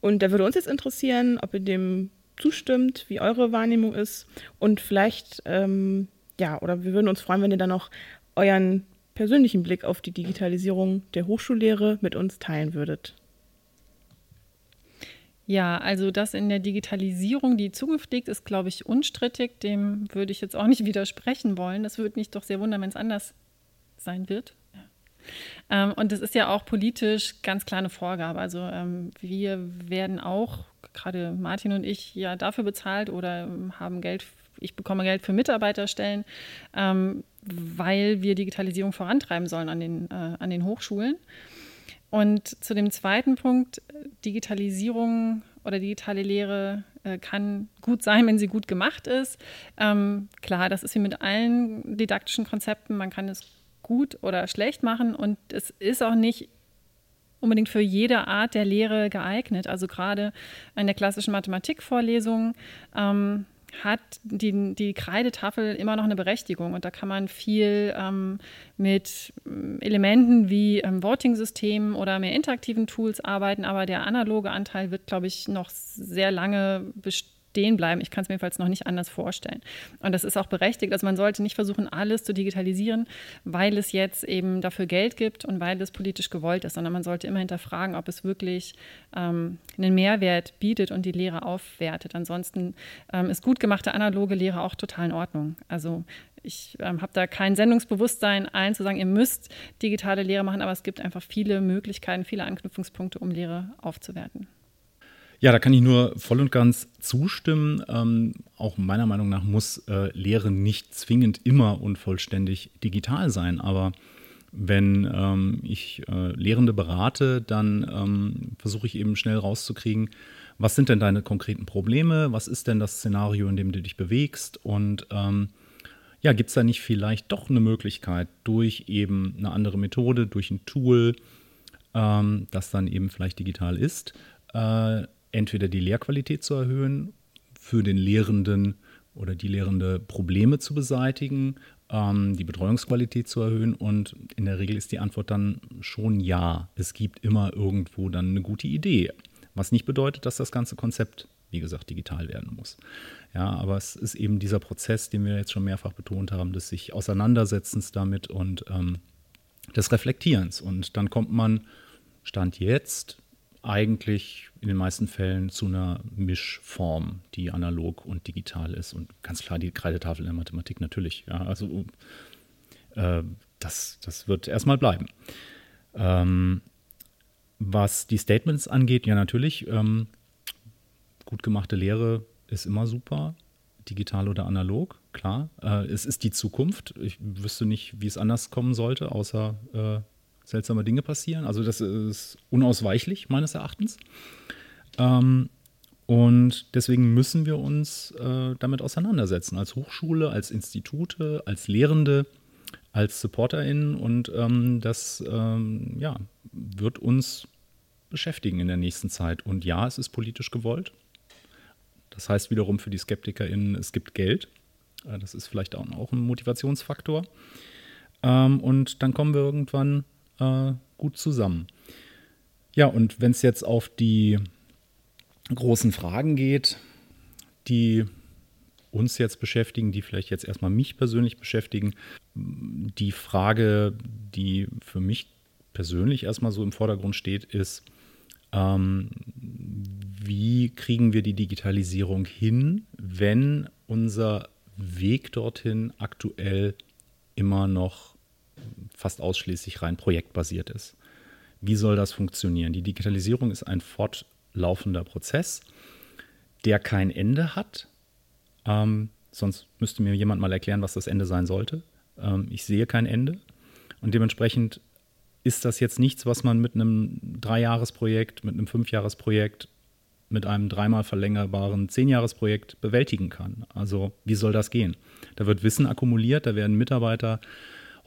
Und da würde uns jetzt interessieren, ob ihr dem zustimmt, wie eure Wahrnehmung ist und vielleicht, ähm, ja, oder wir würden uns freuen, wenn ihr dann noch euren persönlichen Blick auf die Digitalisierung der Hochschullehre mit uns teilen würdet. Ja, also dass in der Digitalisierung die Zukunft liegt, ist, glaube ich, unstrittig. Dem würde ich jetzt auch nicht widersprechen wollen. Das würde mich doch sehr wundern, wenn es anders sein wird. Ähm, und das ist ja auch politisch ganz klar eine Vorgabe. Also ähm, wir werden auch, gerade Martin und ich, ja dafür bezahlt oder haben Geld, ich bekomme Geld für Mitarbeiterstellen, ähm, weil wir Digitalisierung vorantreiben sollen an den, äh, an den Hochschulen. Und zu dem zweiten Punkt, Digitalisierung oder digitale Lehre äh, kann gut sein, wenn sie gut gemacht ist. Ähm, klar, das ist wie mit allen didaktischen Konzepten. Man kann es gut oder schlecht machen. Und es ist auch nicht unbedingt für jede Art der Lehre geeignet. Also gerade in der klassischen Mathematikvorlesung ähm, hat die, die Kreidetafel immer noch eine Berechtigung. Und da kann man viel ähm, mit ähm, Elementen wie ähm, Voting-Systemen oder mehr interaktiven Tools arbeiten, aber der analoge Anteil wird, glaube ich, noch sehr lange bestehen stehen bleiben. Ich kann es mir jedenfalls noch nicht anders vorstellen. Und das ist auch berechtigt. Also man sollte nicht versuchen, alles zu digitalisieren, weil es jetzt eben dafür Geld gibt und weil es politisch gewollt ist, sondern man sollte immer hinterfragen, ob es wirklich ähm, einen Mehrwert bietet und die Lehre aufwertet. Ansonsten ähm, ist gut gemachte analoge Lehre auch total in Ordnung. Also ich ähm, habe da kein Sendungsbewusstsein, allen zu sagen, ihr müsst digitale Lehre machen, aber es gibt einfach viele Möglichkeiten, viele Anknüpfungspunkte, um Lehre aufzuwerten. Ja, da kann ich nur voll und ganz zustimmen. Ähm, auch meiner Meinung nach muss äh, Lehre nicht zwingend immer und vollständig digital sein. Aber wenn ähm, ich äh, Lehrende berate, dann ähm, versuche ich eben schnell rauszukriegen, was sind denn deine konkreten Probleme, was ist denn das Szenario, in dem du dich bewegst und ähm, ja, gibt es da nicht vielleicht doch eine Möglichkeit durch eben eine andere Methode, durch ein Tool, ähm, das dann eben vielleicht digital ist, äh, entweder die Lehrqualität zu erhöhen, für den Lehrenden oder die Lehrende Probleme zu beseitigen, ähm, die Betreuungsqualität zu erhöhen. Und in der Regel ist die Antwort dann schon ja. Es gibt immer irgendwo dann eine gute Idee. Was nicht bedeutet, dass das ganze Konzept, wie gesagt, digital werden muss. Ja, aber es ist eben dieser Prozess, den wir jetzt schon mehrfach betont haben, des sich Auseinandersetzens damit und ähm, des Reflektierens. Und dann kommt man, Stand jetzt, eigentlich in den meisten Fällen zu einer Mischform, die analog und digital ist. Und ganz klar die Kreidetafel in der Mathematik natürlich. Ja, also äh, das, das wird erstmal bleiben. Ähm, was die Statements angeht, ja natürlich, ähm, gut gemachte Lehre ist immer super, digital oder analog, klar. Äh, es ist die Zukunft. Ich wüsste nicht, wie es anders kommen sollte, außer äh, seltsame Dinge passieren. Also das ist unausweichlich meines Erachtens. Ähm, und deswegen müssen wir uns äh, damit auseinandersetzen, als Hochschule, als Institute, als Lehrende, als SupporterInnen. Und ähm, das ähm, ja, wird uns beschäftigen in der nächsten Zeit. Und ja, es ist politisch gewollt. Das heißt wiederum für die SkeptikerInnen, es gibt Geld. Äh, das ist vielleicht auch, ein Motivationsfaktor. Ähm, und dann kommen wir irgendwann äh, gut zusammen. Ja, und wenn es jetzt auf die großen Fragen geht, die uns jetzt beschäftigen, die vielleicht jetzt erstmal mich persönlich beschäftigen, die Frage, die für mich persönlich erstmal so im Vordergrund steht, ist, ähm, wie kriegen wir die Digitalisierung hin, wenn unser Weg dorthin aktuell immer noch fast ausschließlich rein projektbasiert ist. Wie soll das funktionieren? Die Digitalisierung ist ein fortlaufender Prozess, der kein Ende hat. Ähm, sonst müsste mir jemand mal erklären, was das Ende sein sollte. Ähm, ich sehe kein Ende. Und dementsprechend ist das jetzt nichts, was man mit einem Dreijahresprojekt, mit einem Fünfjahresprojekt, mit einem dreimal verlängerbaren Zehnjahresprojekt bewältigen kann. Also wie soll das gehen? Da wird Wissen akkumuliert, da werden Mitarbeiter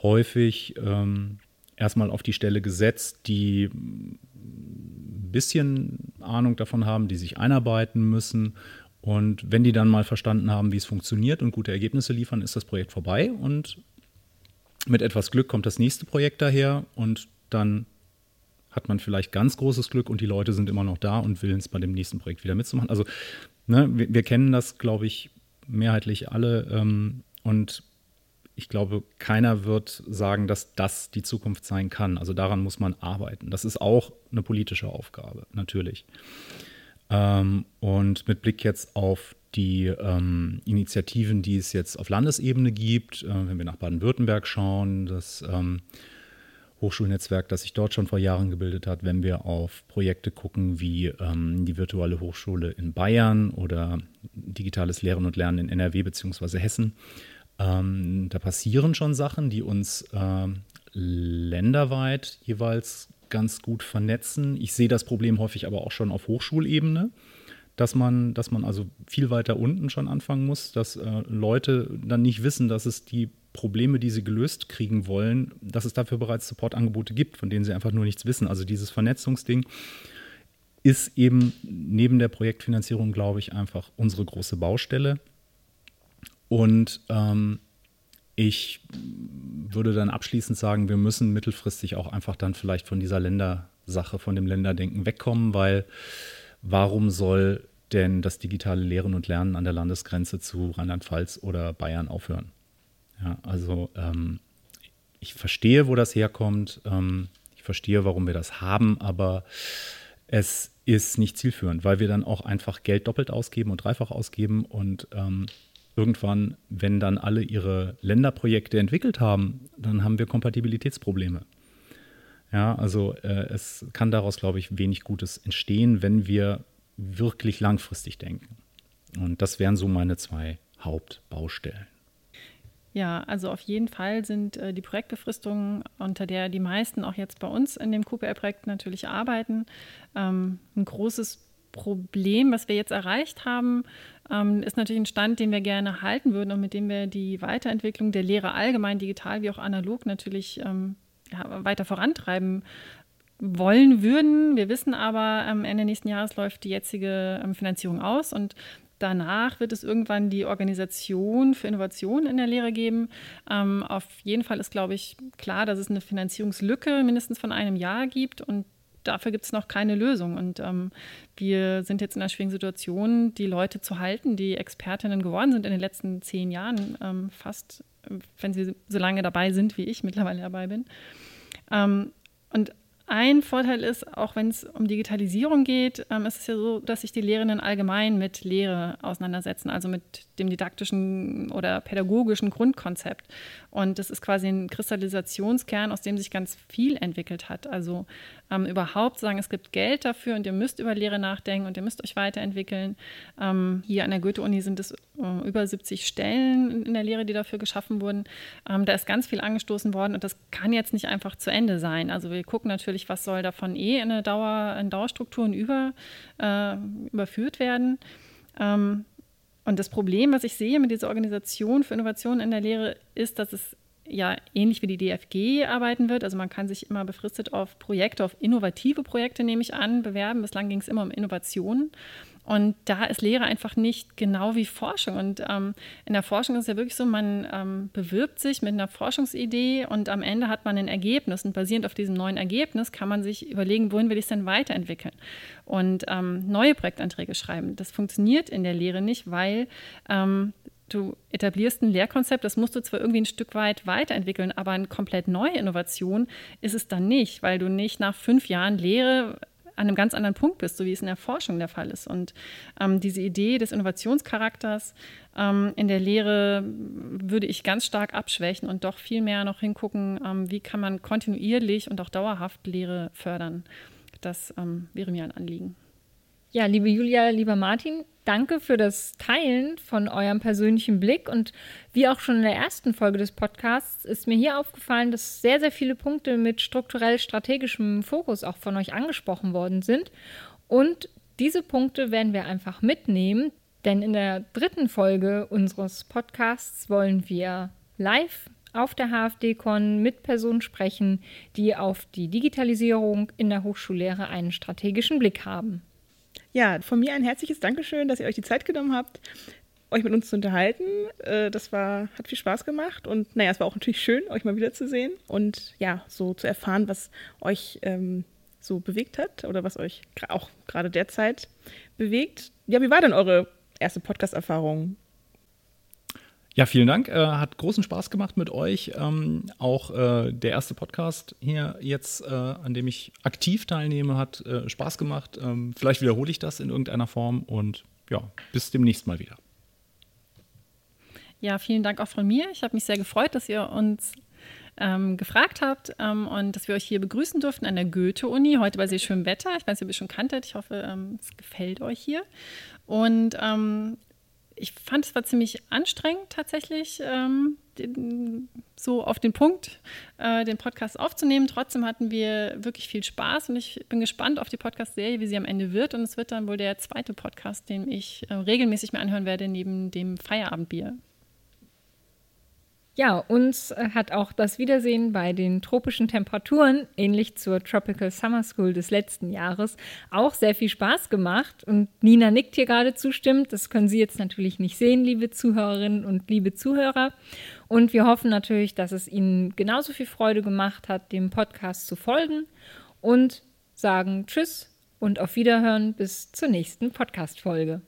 häufig ähm, erstmal auf die Stelle gesetzt, die ein bisschen Ahnung davon haben, die sich einarbeiten müssen. Und wenn die dann mal verstanden haben, wie es funktioniert und gute Ergebnisse liefern, ist das Projekt vorbei und mit etwas Glück kommt das nächste Projekt daher und dann hat man vielleicht ganz großes Glück und die Leute sind immer noch da und willen es bei dem nächsten Projekt wieder mitzumachen. Also ne, wir, wir, kennen das, glaube ich, mehrheitlich alle ähm, und ich glaube, keiner wird sagen, dass das die Zukunft sein kann. Also daran muss man arbeiten. Das ist auch eine politische Aufgabe, natürlich. Ähm, und mit Blick jetzt auf die ähm, Initiativen, die es jetzt auf Landesebene gibt, äh, wenn wir nach Baden-Württemberg schauen, das ähm, Hochschulnetzwerk, das sich dort schon vor Jahren gebildet hat, wenn wir auf Projekte gucken wie ähm, die virtuelle Hochschule in Bayern oder digitales Lehren und Lernen in NRW bzw. Hessen, ähm, da passieren schon Sachen, die uns äh, länderweit jeweils ganz gut vernetzen. Ich sehe das Problem häufig aber auch schon auf Hochschulebene dass man, dass man also viel weiter unten schon anfangen muss, dass äh, Leute dann nicht wissen, dass es die Probleme, die sie gelöst kriegen wollen, dass es dafür bereits Supportangebote gibt, von denen sie einfach nur nichts wissen. Also dieses Vernetzungsding ist eben neben der Projektfinanzierung, glaube ich, einfach unsere große Baustelle. Und ähm, ich würde dann abschließend sagen, wir müssen mittelfristig auch einfach dann vielleicht von dieser Ländersache, von dem Länderdenken wegkommen, weil warum soll denn das digitale Lehren und Lernen an der Landesgrenze zu Rheinland-Pfalz oder Bayern aufhören? Ja, also ähm, ich verstehe, wo das herkommt. Ähm, ich verstehe, warum wir das haben, aber es ist nicht zielführend, weil wir dann auch einfach Geld doppelt ausgeben und dreifach ausgeben und ähm, irgendwann, wenn dann alle ihre Länderprojekte entwickelt haben, dann haben wir Kompatibilitätsprobleme. Ja, also äh, es kann daraus, glaube ich, wenig Gutes entstehen, wenn wir wirklich langfristig denken. Und das wären so meine zwei Hauptbaustellen. Ja, also auf jeden Fall sind äh, die Projektbefristungen, unter der die meisten auch jetzt bei uns in dem QPR-Projekt natürlich arbeiten, ähm, ein großes Problem, was wir jetzt erreicht haben, ähm, ist natürlich ein Stand, den wir gerne halten würden und mit dem wir die Weiterentwicklung der Lehre allgemein digital wie auch analog natürlich ähm, ja, weiter vorantreiben wollen würden. Wir wissen aber, am Ende nächsten Jahres läuft die jetzige ähm, Finanzierung aus und Danach wird es irgendwann die Organisation für Innovation in der Lehre geben. Ähm, auf jeden Fall ist, glaube ich, klar, dass es eine Finanzierungslücke mindestens von einem Jahr gibt und dafür gibt es noch keine Lösung. Und ähm, wir sind jetzt in einer schwierigen Situation, die Leute zu halten, die Expertinnen geworden sind in den letzten zehn Jahren, ähm, fast, wenn sie so lange dabei sind, wie ich mittlerweile dabei bin. Ähm, und ein Vorteil ist, auch wenn es um Digitalisierung geht, ähm, ist es ja so, dass sich die Lehrenden allgemein mit Lehre auseinandersetzen, also mit dem didaktischen oder pädagogischen Grundkonzept. Und das ist quasi ein Kristallisationskern, aus dem sich ganz viel entwickelt hat. Also ähm, überhaupt sagen, es gibt Geld dafür und ihr müsst über Lehre nachdenken und ihr müsst euch weiterentwickeln. Ähm, hier an der Goethe-Uni sind es äh, über 70 Stellen in der Lehre, die dafür geschaffen wurden. Ähm, da ist ganz viel angestoßen worden und das kann jetzt nicht einfach zu Ende sein. Also wir gucken natürlich, was soll davon eh in eine Dauer, in Dauerstrukturen über, äh, überführt werden. Ähm, und das Problem, was ich sehe mit dieser Organisation für Innovation in der Lehre, ist, dass es ja ähnlich wie die DFG arbeiten wird. Also man kann sich immer befristet auf Projekte, auf innovative Projekte, nehme ich an, bewerben. Bislang ging es immer um Innovationen. Und da ist Lehre einfach nicht genau wie Forschung. Und ähm, in der Forschung ist es ja wirklich so, man ähm, bewirbt sich mit einer Forschungsidee und am Ende hat man ein Ergebnis. Und basierend auf diesem neuen Ergebnis kann man sich überlegen, wohin will ich es denn weiterentwickeln und ähm, neue Projektanträge schreiben. Das funktioniert in der Lehre nicht, weil ähm, du etablierst ein Lehrkonzept, das musst du zwar irgendwie ein Stück weit weiterentwickeln, aber eine komplett neue Innovation ist es dann nicht, weil du nicht nach fünf Jahren Lehre an einem ganz anderen Punkt bist, so wie es in der Forschung der Fall ist. Und ähm, diese Idee des Innovationscharakters ähm, in der Lehre würde ich ganz stark abschwächen und doch viel mehr noch hingucken, ähm, wie kann man kontinuierlich und auch dauerhaft Lehre fördern. Das ähm, wäre mir ein Anliegen. Ja, liebe Julia, lieber Martin, danke für das Teilen von eurem persönlichen Blick. Und wie auch schon in der ersten Folge des Podcasts ist mir hier aufgefallen, dass sehr, sehr viele Punkte mit strukturell strategischem Fokus auch von euch angesprochen worden sind. Und diese Punkte werden wir einfach mitnehmen, denn in der dritten Folge unseres Podcasts wollen wir live auf der HFD-Con mit Personen sprechen, die auf die Digitalisierung in der Hochschullehre einen strategischen Blick haben. Ja, von mir ein herzliches Dankeschön, dass ihr euch die Zeit genommen habt, euch mit uns zu unterhalten. Äh, das war, hat viel Spaß gemacht und naja, es war auch natürlich schön, euch mal wiederzusehen und ja, so zu erfahren, was euch ähm, so bewegt hat oder was euch auch gerade derzeit bewegt. Ja, wie war denn eure erste Podcast-Erfahrung? Ja, vielen Dank. Äh, hat großen Spaß gemacht mit euch. Ähm, auch äh, der erste Podcast hier jetzt, äh, an dem ich aktiv teilnehme, hat äh, Spaß gemacht. Ähm, vielleicht wiederhole ich das in irgendeiner Form und ja, bis demnächst mal wieder. Ja, vielen Dank auch von mir. Ich habe mich sehr gefreut, dass ihr uns ähm, gefragt habt ähm, und dass wir euch hier begrüßen durften an der Goethe-Uni, heute bei sehr schönem Wetter. Ich weiß nicht, ob ihr schon kanntet. Ich hoffe, ähm, es gefällt euch hier. Und ähm, ich fand es war ziemlich anstrengend tatsächlich, ähm, den, so auf den Punkt äh, den Podcast aufzunehmen. Trotzdem hatten wir wirklich viel Spaß und ich bin gespannt auf die Podcast-Serie, wie sie am Ende wird. Und es wird dann wohl der zweite Podcast, den ich äh, regelmäßig mir anhören werde, neben dem Feierabendbier. Ja, uns äh, hat auch das Wiedersehen bei den tropischen Temperaturen, ähnlich zur Tropical Summer School des letzten Jahres, auch sehr viel Spaß gemacht. Und Nina nickt hier gerade zustimmt. Das können Sie jetzt natürlich nicht sehen, liebe Zuhörerinnen und liebe Zuhörer. Und wir hoffen natürlich, dass es Ihnen genauso viel Freude gemacht hat, dem Podcast zu folgen und sagen Tschüss und auf Wiederhören bis zur nächsten Podcast-Folge.